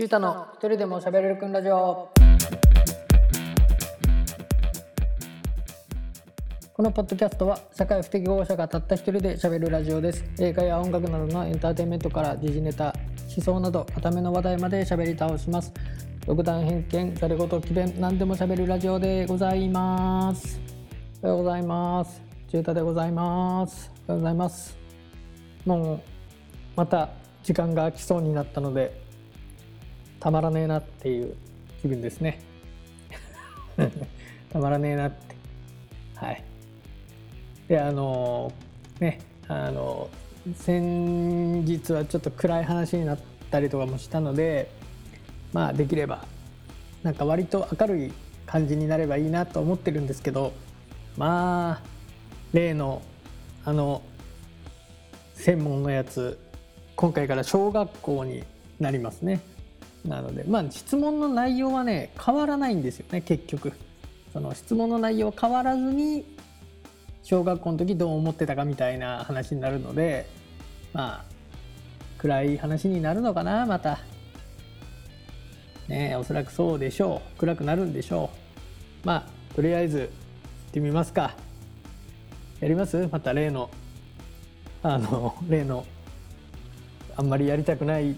中太の一人でも喋れるくんラジオ。このポッドキャストは社会不適合者がたった一人で喋るラジオです。映画や音楽などのエンターテインメントから時事ネタ思想など固めの話題まで喋り倒します。独断偏見ざれ言詭弁何でも喋るラジオでございます。おはようございます。中太でございます。おはようございます。もうまた時間が空きそうになったのでたまらねえなっていう気分ですね。たまらねえなって。はい。であのねあの先日はちょっと暗い話になったりとかもしたのでまあできればなんか割と明るい感じになればいいなと思ってるんですけどまあ例のあの専門のやつ今回から小学校になりますね。なのでまあ質問の内容はね変わらないんですよね結局。その質問の内容変わらずに小学校の時どう思ってたかみたいな話になるのでまあ暗い話になるのかなまた。ねおそらくそうでしょう。暗くなるんでしょう。まあとりあえず行ってみますか。やります？また例のあの例のあんまりやりたくない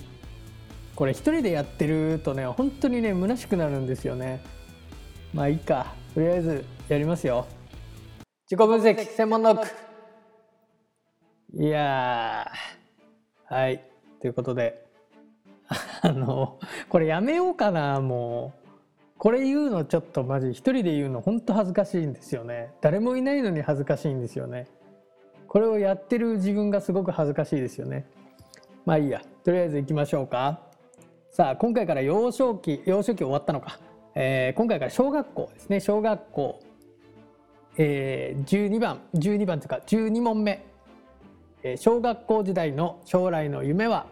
これ一人でやってるとね本当にね虚しくなるんですよね。まあいいか。とりあえずやりますよ。自己分析専門ノックいやはい。ということで。あのこれやめようかなもう。これ言うのちょっとマジ一人で言うの本当恥ずかしいんですよね。誰もいないのに恥ずかしいんですよね。これをやってる自分がすごく恥ずかしいですよね。まあいいや。とりあえず行きましょうかさあ今回から幼少期幼少期終わったのか、えー、今回から小学校ですね。小学校、えー、12番。12番というか12問目、えー、小学校時代の将来の夢は？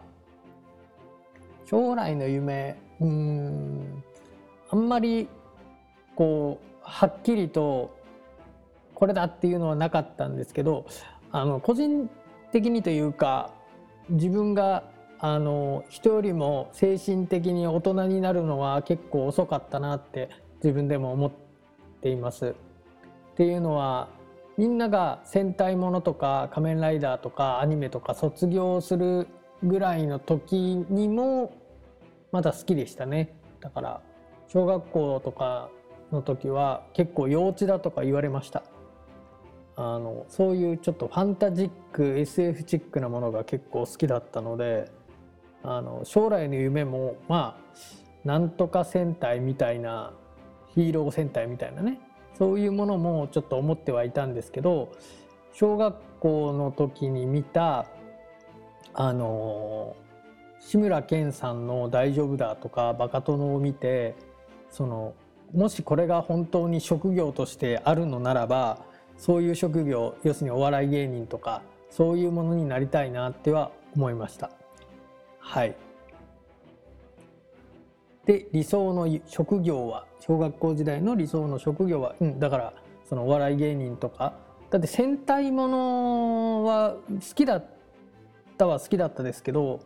将来の夢うん。あんまりこうはっきりとこれだっていうのはなかったんですけどあの個人的にというか自分があの人よりも精神的に大人になるのは結構遅かったなって自分でも思っています。っていうのはみんなが戦隊ものとか仮面ライダーとかアニメとか卒業するぐらいの時にもまだ好きでしたね。だから小学校とかの時は結構幼稚だとか言われました。あのそういうちょっとファンタジック SF チックなものが結構好きだったのであの将来の夢もまあなんとか戦隊みたいなヒーロー戦隊みたいなね。そういうものもちょっと思ってはいたんですけど小学校の時に見たあの志村けんさんの「大丈夫だ」とか「バカ殿」を見てそのもしこれが本当に職業としてあるのならばそういう職業要するにお笑い芸人とかそういうものになりたいなっては思いました。はい。で理想の職業は小学校時代の理想の職業は、うん、だからそのお笑い芸人とかだって戦隊ものは好きだったは好きだったですけど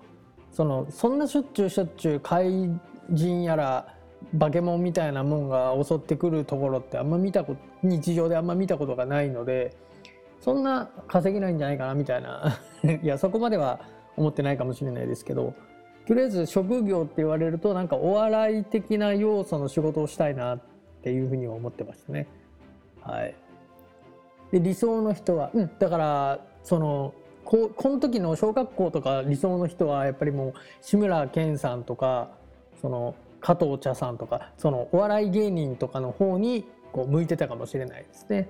そのそんなしょっちゅうしょっちゅう怪人やら化け物みたいなもんが襲ってくるところってあんま見たこと日常であんま見たことがないのでそんな稼げないんじゃないかなみたいな。いやそこまでは思ってないかもしれないですけどとりあえず職業って言われるとなんかお笑い的な要素の仕事をしたいなっていうふうに思ってましたね。はい、で理想の人は、うん、だからそのここの時の小学校とか理想の人はやっぱりもう志村けんさんとかその加藤茶さんとかそのお笑い芸人とかの方にこう向いてたかもしれないですね。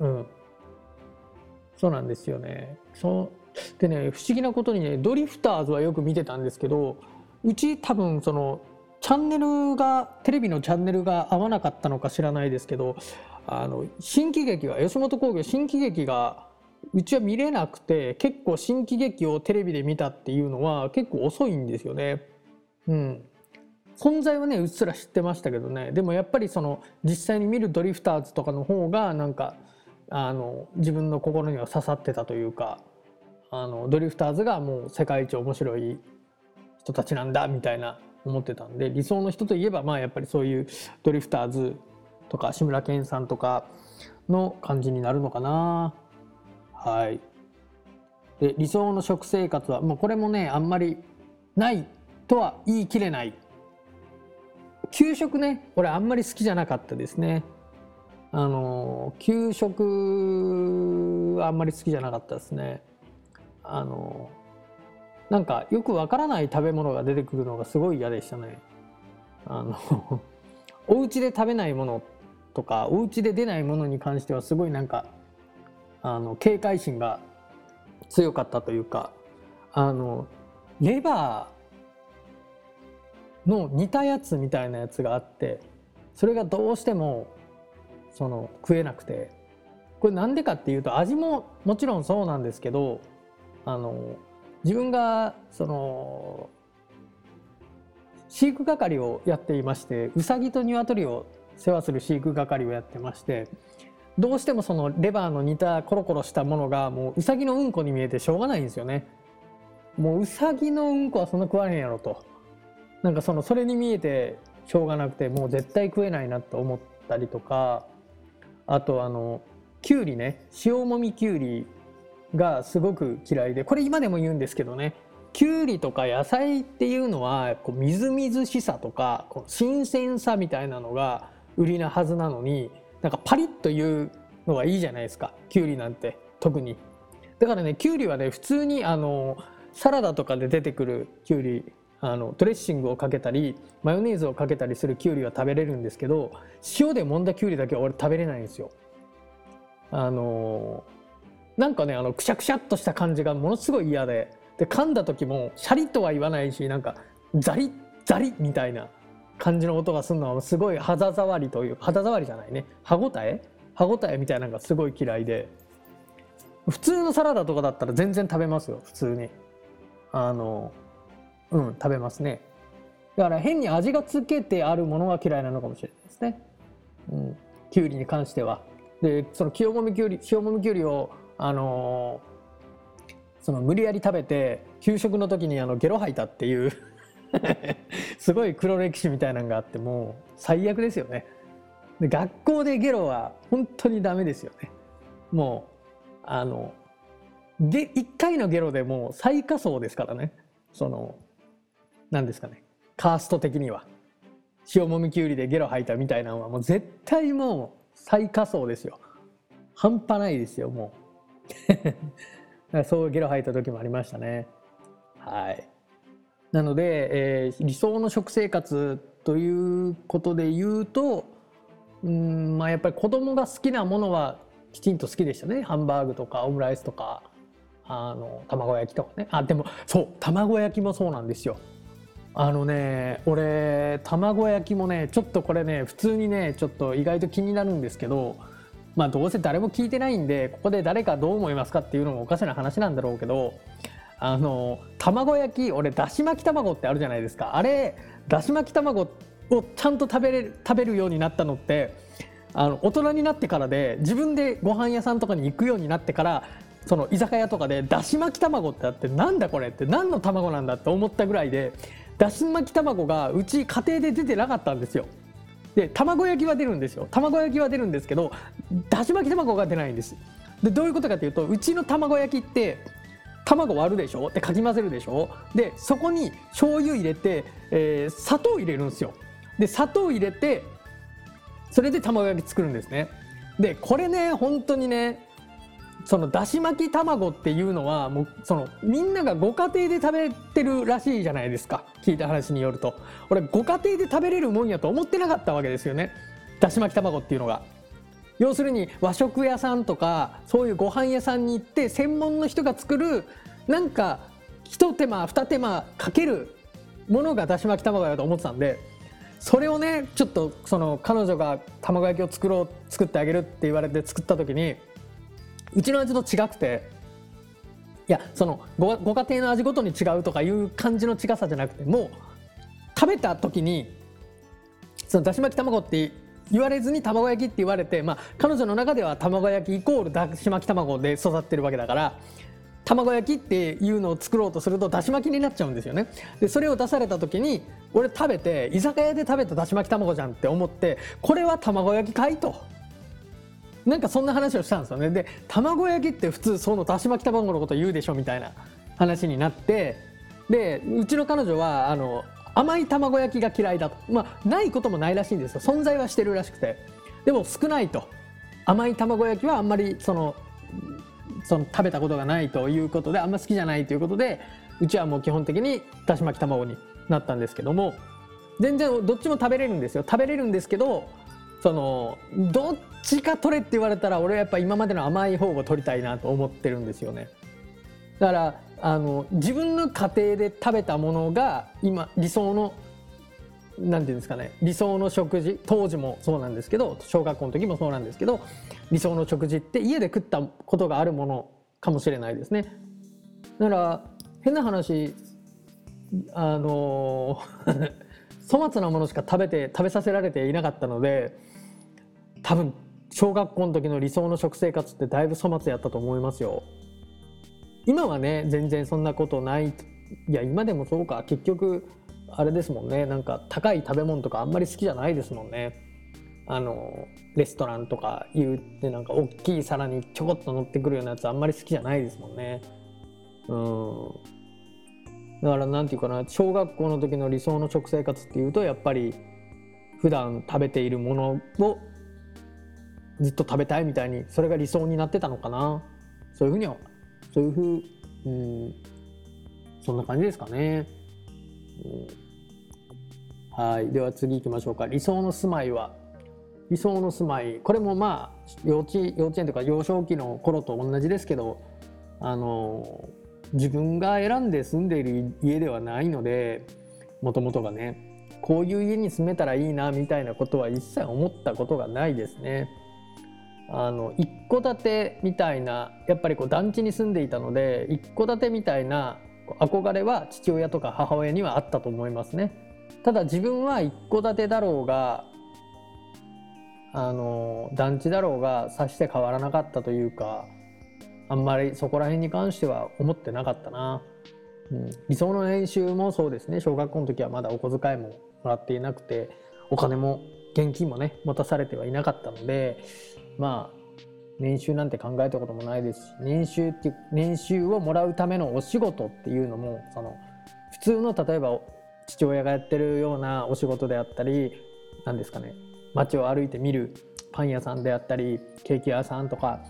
うん、そうなんですよね。そうでね不思議なことにねドリフターズはよく見てたんですけどうち多分そのチャンネルがテレビのチャンネルが合わなかったのか知らないですけどあの新喜劇は吉本興業新喜劇がうちは見れなくて結構新喜劇をテレビで見たっていうのは結構遅いんですよね。うん、存在はねうっすら知ってましたけどねでもやっぱりその実際に見るドリフターズとかの方がなんかあの自分の心には刺さってたというかあのドリフターズがもう世界一面白い人たちなんだみたいな思ってたんで理想の人といえばまあやっぱりそういうドリフターズとか志村けんさんとかの感じになるのかな。はい。で理想の食生活はもうこれもねあんまりないとは言い切れない。給食ね俺あんまり好きじゃなかったですね。あの給食はあんまり好きじゃなかったですね。あのなんかよくわからない食べ物が出てくるのがすごい嫌でしたね。あの お家で食べないものとかお家で出ないものに関してはすごいなんかあの警戒心が強かったというかあのレバーの似たやつみたいなやつがあってそれがどうしてもその食えなくて。これなんでかっていうと味ももちろんそうなんですけどあの自分がその飼育係をやっていましてうさぎと鶏を世話する飼育係をやってましてどうしてもそのレバーの似たコロコロしたものがもううさぎのうんこに見えてしょうがないんですよね。もううさぎのうんこはそんな食わへんやろと。なんかそのそれに見えてしょうがなくてもう絶対食えないなと思ったりとかあとあのきゅうりね塩もみきゅうりがすごく嫌いでこれ今でも言うんですけどねきゅうりとか野菜っていうのはこうみずみずしさとかこう新鮮さみたいなのが売りなはずなのになんかパリッというのがいいじゃないですかきゅうりなんて特に。だからねきゅうりはね普通にあのサラダとかで出てくるきゅうりあのドレッシングをかけたりマヨネーズをかけたりするきゅうりは食べれるんですけど塩で揉んだきゅうりだけは俺食べれないんですよ。あのなんかねあのくしゃくしゃっとした感じがものすごい嫌で。で噛んだ時もシャリとは言わないしなんかザリッザリッみたいな感じの音がするのはすごい肌触りという肌触りじゃないね。歯ごたえ？歯ごたえみたいなのがすごい嫌いで。普通のサラダとかだったら全然食べますよ普通に。あのうん食べますね。だから変に味がつけてあるものが嫌いなのかもしれないですね。うん。きゅうりに関しては。でその清もみきゅうり塩もみきゅうりをあの、その無理やり食べて給食の時にあのゲロ吐いたっていう すごい黒歴史みたいなのがあってもう最悪ですよね。で学校でゲロは本当にダメですよね。もうあので1回のゲロでもう最下層ですからね。その何ですかね。カースト的には。塩もみきゅうりでゲロ吐いたみたいなのはもう絶対もう最下層ですよ。半端ないですよもう。そうゲロ吐いた時もありましたね。はい。なので、えー、理想の食生活ということで言うと、うんまあやっぱり子供が好きなものはきちんと好きでしたね。ハンバーグとかオムライスとか、あの卵焼きとかね。あでもそう卵焼きもそうなんですよ。あのね俺卵焼きもねちょっとこれね普通にねちょっと意外と気になるんですけどまあどうせ誰も聞いてないんでここで誰かどう思いますかっていうのもおかしな話なんだろうけどあの卵焼き俺だし巻き卵ってあるじゃないですかあれだし巻き卵をちゃんと食べれる食べるようになったのってあの大人になってからで自分でご飯屋さんとかに行くようになってからその居酒屋とかでだし巻き卵ってあってなんだこれって何の卵なんだって思ったぐらいでだし巻き卵がうち家庭で出てなかったんですよ。で卵焼きは出るんですよ。卵焼きは出るんですけどだし巻き卵が出ないんです。でどういうことかというとうちの卵焼きって卵割るでしょ？でかき混ぜるでしょ？でそこに醤油入れて、えー、砂糖入れるんですよ。で砂糖入れてそれで卵焼き作るんですね。でこれね本当にねそのだし巻き卵っていうのはもうそのみんながご家庭で食べてるらしいじゃないですか。聞いた話によると。俺ご家庭で食べれるもんやと思ってなかったわけですよね。だし巻き卵っていうのが。要するに和食屋さんとかそういうご飯屋さんに行って専門の人が作るなんか一手間二手間かけるものがだし巻き卵やと思ってたんでそれをねちょっとその彼女が卵焼きを作ろう作ってあげるって言われて作った時にうちの味と違くていやそのごご家庭の味ごとに違うとかいう感じの違さじゃなくてもう食べた時にそのだし巻き卵って言われずに卵焼きって言われて、まあ、彼女の中では卵焼きイコールだし巻き卵で育ってるわけだから卵焼きっていうのを作ろうとするとだし巻きになっちゃうんですよね。でそれを出された時に俺食べて居酒屋で食べただし巻き卵じゃんって思ってこれは卵焼きかいと。なんかそんな話をしたんですよね。で卵焼きって普通そのだし巻き卵のこと言うでしょみたいな話になってでうちの彼女はあの甘い卵焼きが嫌いだと。まあないこともないらしいんですよ。存在はしてるらしくて。でも少ないと。甘い卵焼きはあんまりそのその食べたことがないということであんま好きじゃないということでうちはもう基本的にだし巻き卵になったんですけども全然どっちも食べれるんですよ。食べれるんですけどそのどっちか取れって言われたら俺はやっぱ今までの甘い方を取りたいなと思ってるんですよねだからあの自分の家庭で食べたものが今理想のなんていうんですかね理想の食事当時もそうなんですけど小学校の時もそうなんですけど理想の食事って家で食ったことがあるものかもしれないですね。だから変な話あの 粗末なものしか食べて食べさせられていなかったので多分小学校の時の理想の食生活ってだいぶ粗末やったと思いますよ。今はね全然そんなことない。いや今でもそうか。結局あれですもんね。なんか高い食べ物とかあんまり好きじゃないですもんね。あのレストランとか言ってなんか大きい皿にちょこっと乗ってくるようなやつあんまり好きじゃないですもんね。うん。だから何て言うかな小学校の時の理想の食生活っていうとやっぱり普段食べているものをずっと食べたいみたいにそれが理想になってたのかな。そういうふうにはそういうふう、うん、そんな感じですかね。はい。では次行きましょうか。理想の住まいは理想の住まい。これもまあ幼稚幼稚園とか幼少期の頃と同じですけどあの自分が選んで住んでいる家ではないのでもともとがねこういう家に住めたらいいなみたいなことは一切思ったことがないですね。あの一戸建てみたいなやっぱりこう団地に住んでいたので一戸建てみたいな憧れは父親とか母親にはあったと思いますね。ただ自分は一戸建てだろうがあの団地だろうがさして変わらなかったというかあんまりそこら辺に関しては思ってなかったな、うん、理想の年収もそうですね。小学校の時はまだお小遣いももらっていなくてお金も現金もね持たされてはいなかったのでまあ年収なんて考えたこともないですし年収って年収をもらうためのお仕事っていうのもその普通の例えば父親がやってるようなお仕事であったり何ですかね。街を歩いて見るパン屋さんであったりケーキ屋さんとか、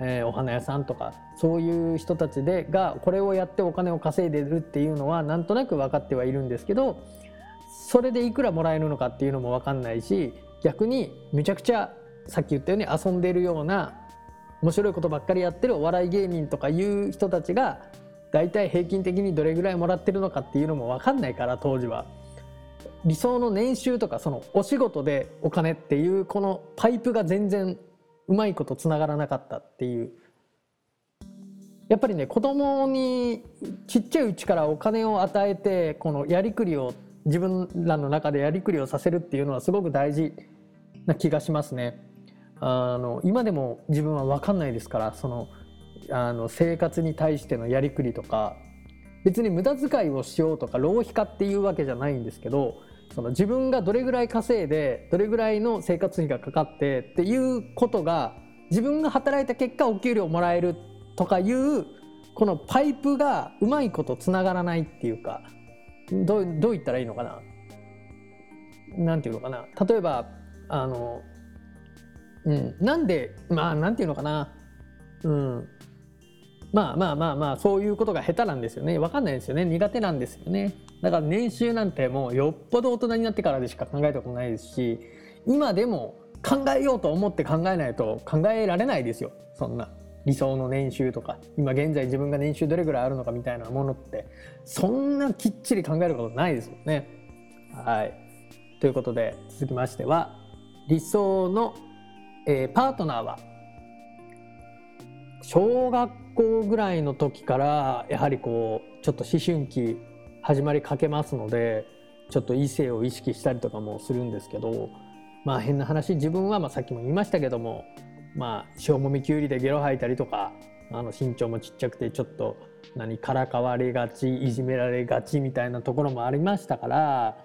えー、お花屋さんとかそういう人たちでがこれをやってお金を稼いでるっていうのはなんとなく分かってはいるんですけどそれでいくらもらえるのかっていうのも分かんないし逆にめちゃくちゃさっき言ったように遊んでるような面白いことばっかりやってるお笑い芸人とかいう人たちが大体平均的にどれぐらいもらってるのかっていうのも分かんないから当時は。理想の年収とかそのお仕事でお金っていうこのパイプが全然うまいことつながらなかったっていうやっぱりね子供にちっちゃいうちからお金を与えてこのやりくりを自分らの中でやりくりをさせるっていうのはすごく大事な気がしますね。あの今でも自分は分かんないですからそのあの生活に対してのやりくりとか別に無駄遣いをしようとか浪費家っていうわけじゃないんですけどその自分がどれぐらい稼いでどれぐらいの生活費がかかってっていうことが自分が働いた結果お給料もらえるとかいうこのパイプがうまいことつながらないっていうかどうどう言ったらいいのかな？なんていうのかな？例えばあのうん、なんでまあなんていうのかな、うん、まあまあまあまあそういうことが下手なんですよね。分かんないですよね。苦手なんですよね。だから年収なんてもうよっぽど大人になってからでしか考えたことないですし今でも考えようと思って考えないと考えられないですよそんな理想の年収とか今現在自分が年収どれぐらいあるのかみたいなものってそんなきっちり考えることないですもんね。はいということで続きましては理想のえー、パートナーは小学校ぐらいの時からやはりこうちょっと思春期始まりかけますのでちょっと異性を意識したりとかもするんですけどまあ変な話自分はまあさっきも言いましたけどもまあ塩もみきゅうりでゲロ吐いたりとかあの身長もちっちゃくてちょっと何からかわれがちいじめられがちみたいなところもありましたから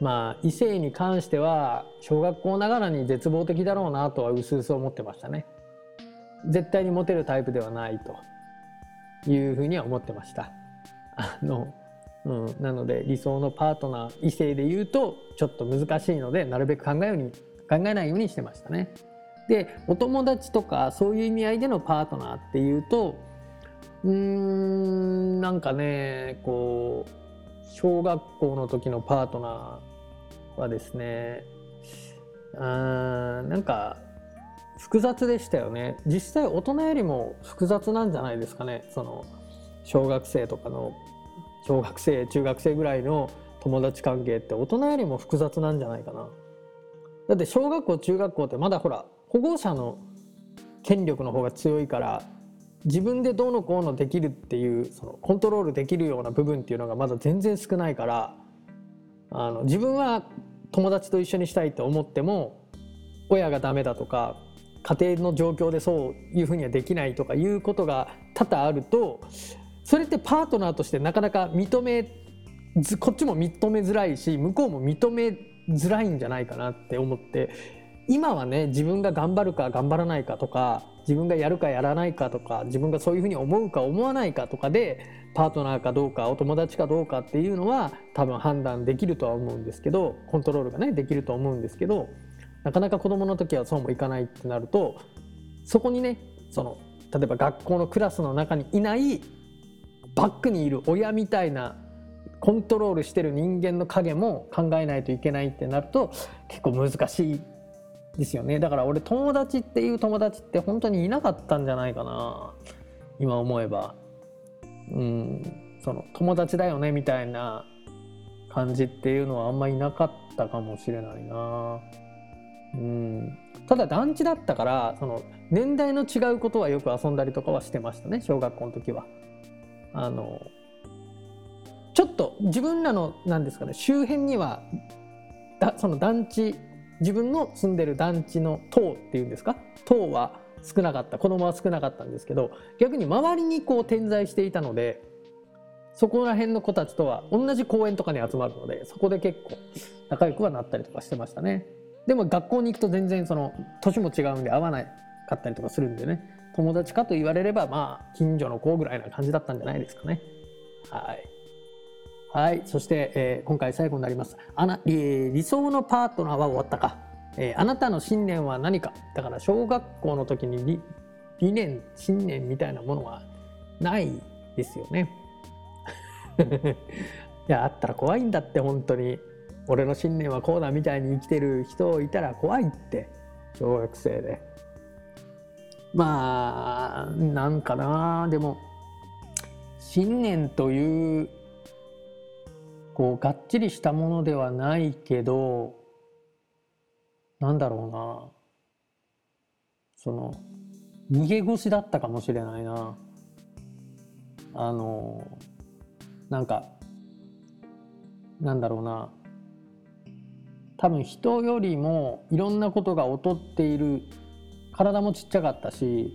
まあ異性に関しては小学校ながらに絶望的だろうなとはうすうす思ってましたね。絶対にモテるタイプではないというふうには思ってました。あのうん、なので理想のパートナー異性で言うとちょっと難しいのでなるべく考えように考えないようにしてましたね。でお友達とかそういう意味合いでのパートナーっていうとうーんなんかねこう小学校の時のパートナーはですねあーなんか複雑でしたよね。実際大人よりも複雑なんじゃないですかね。その小学生とかの小学生中学生ぐらいの友達関係って大人よりも複雑なんじゃないかな。だって小学校中学校ってまだほら保護者の権力の方が強いから自分でどうのこうのできるっていうそのコントロールできるような部分っていうのがまだ全然少ないからあの自分は友達と一緒にしたいと思っても親がダメだとか家庭の状況でそういうふうにはできないとかいうことが多々あるとそれってパートナーとしてなかなか認めこっちも認めづらいし向こうも認めづらいんじゃないかなって思って今はね自分が頑張るか頑張らないかとか自分がやるかやらないかとか自分がそういうふうに思うか思わないかとかでパートナーかどうかお友達かどうかっていうのは多分判断できるとは思うんですけどコントロールがねできると思うんですけどなかなか子どもの時はそうもいかないってなるとそこにねその例えば学校のクラスの中にいないバックにいる親みたいなコントロールしてる人間の影も考えないといけないってなると結構難しいですよね。だから俺友達っていう友達って本当にいなかったんじゃないかな。今思えば。うん。その友達だよねみたいな感じっていうのはあんまいなかったかもしれないな。うん。ただ団地だったからその年代の違うことはよく遊んだりとかはしてましたね小学校の時は。あのちょっと自分らの何ですかね周辺にはだその団地自分の住んでる団地の棟っていうんですか？棟は少なかった子供は少なかったんですけど逆に周りにこう点在していたのでそこら辺の子たちとは同じ公園とかに集まるのでそこで結構仲良くはなったりとかしてましたね。でも学校に行くと全然その年も違うんで会わなかったりとかするんでね。友達かと言われればまあ近所の子ぐらいな感じだったんじゃないですかねはいはい。そして、えー、今回最後になります。あな、えー、理想のパートナーは終わったか。えー、あなたの信念は何か。だから小学校の時に理理念、信念みたいなものはないですよね。いや、あったら怖いんだって本当に。俺の信念はこうだみたいに生きてる人いたら怖いって。小学生で。まあ、なんかな。でも、信念というこうがっちりしたものではないけどなんだろうな。その逃げ腰だったかもしれないな。あのなんかなんだろうな。多分人よりもいろんなことが劣っている体もちっちゃかったし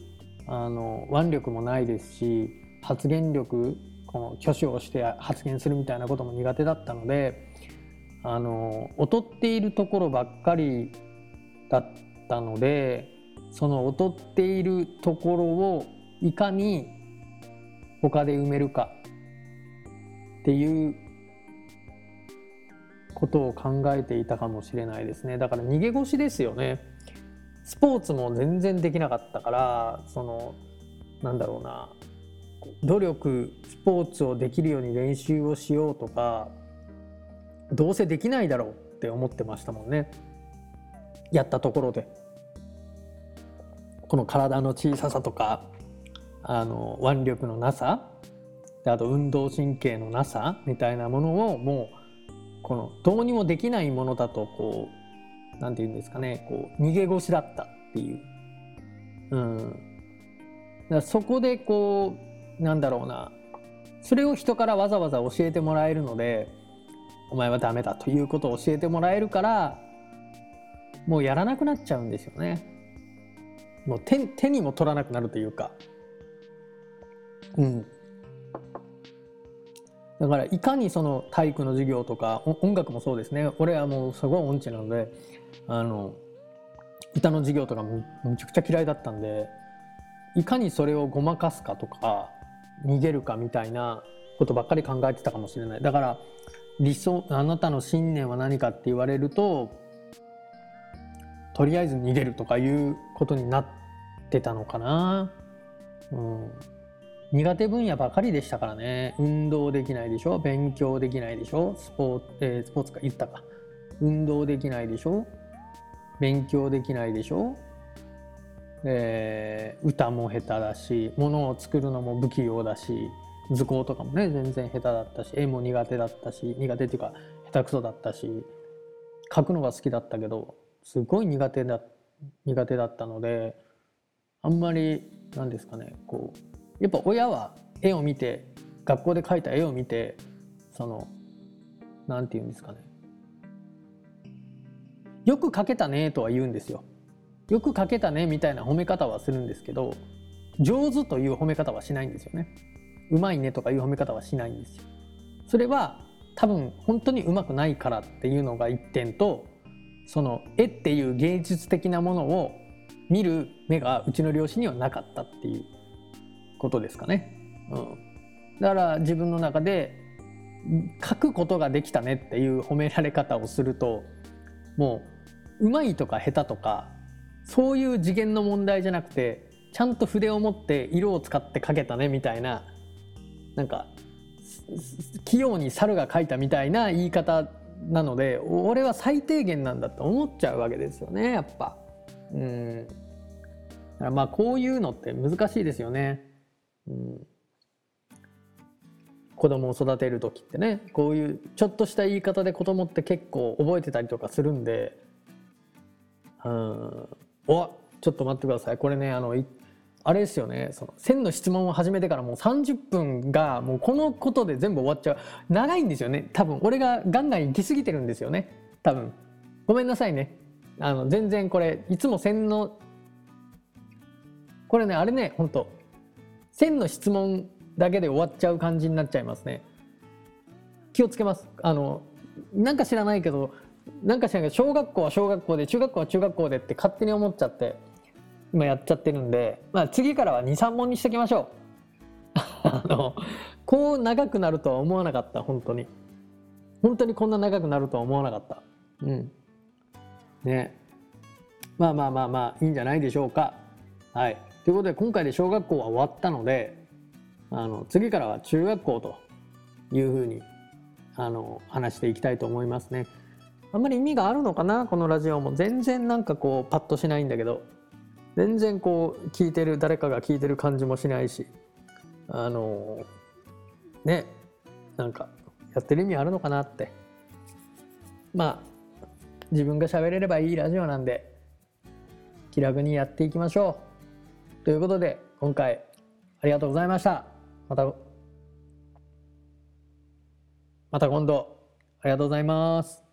あの腕力もないですし発言力この挙手をして発言するみたいなことも苦手だったのであの劣っているところばっかりだったのでその劣っているところをいかに他で埋めるかっていうことを考えていたかもしれないですね。だから逃げ腰ですよね。スポーツも全然できなかったからそのなんだろうな。努力スポーツをできるように練習をしようとかどうせできないだろうって思ってましたもんね。やったところで。この体の小ささとかあの腕力のなさあと運動神経のなさみたいなものをもうこのどうにもできないものだとこう何て言うんですかねこう逃げ腰だったっていう。うん、だからそこでこうなんだろうな。それを人からわざわざ教えてもらえるのでお前はダメだということを教えてもらえるからもうやらなくなっちゃうんですよね。もう手手にも取らなくなるというか。うん。だからいかにその体育の授業とか音楽もそうですね。俺はもうすごい音痴なのであの歌の授業とかむむちゃくちゃ嫌いだったんでいかにそれをごまかすかとか逃げるかみたいなことばっかり考えてたかもしれない。だから理想あなたの信念は何かって言われるととりあえず逃げるとかいうことになってたのかな、うん、苦手分野ばかりでしたからね。運動できないでしょ？勉強できないでしょ？スポーツ、えー、スポーツか言ったか。運動できないでしょ？勉強できないでしょ？えー、歌も下手だし物を作るのも不器用だし図工とかもね全然下手だったし絵も苦手だったし苦手っていうか下手くそだったし書くのが好きだったけどすごい苦手だ苦手だったのであんまりなんですかねこうやっぱ親は絵を見て学校で描いた絵を見てその何て言うんですかねよく描けたねとは言うんですよ。よく描けたねみたいな褒め方はするんですけど上手という褒め方はしないんですよね。うまいねとかいう褒め方はしないんですよ。それは多分本当にうまくないからっていうのが一点とその絵っていう芸術的なものを見る目がうちの両親にはなかったっていうことですかね。うん、だから自分の中で書くことができたねっていう褒められ方をするともううまいとか下手とかそういう次元の問題じゃなくてちゃんと筆を持って色を使って描けたねみたいななんか器用に猿が描いたみたいな言い方なので俺は最低限なんだと思っちゃうわけですよねやっぱ。うんまあこういうのって難しいですよね。うん、子供を育てる時ってねこういうちょっとした言い方で子供って結構覚えてたりとかするんでうん。おちょっと待ってください。これねあのあれですよね。その線の質問を始めてからもう30分がもうこのことで全部終わっちゃう。長いんですよね。多分俺がガンガン行き過ぎてるんですよね。多分。ごめんなさいね。あの全然これいつも線のこれねあれね本当線の質問だけで終わっちゃう感じになっちゃいますね。気をつけます。あのなんか知らないけどなんか知らけど小学校は小学校で中学校は中学校でって勝手に思っちゃって今やっちゃってるんで、まあ、次からは23問にしときましょう。あのこう長くなるとは思わなかった本当に。本当にこんな長くなるとは思わなかった。うん。ね。まあまあまあまあいいんじゃないでしょうか。はい。ということで今回で小学校は終わったのであの次からは中学校というふうにあの話していきたいと思いますね。あんまり意味があるのかなこのラジオも。全然なんかこうパッとしないんだけど。全然こう聞いてる誰かが聞いてる感じもしないし。あのねなんかやってる意味あるのかなって。まあ自分が喋れればいいラジオなんで気楽にやっていきましょう。ということで今回ありがとうございました。またまた今度。ありがとうございます。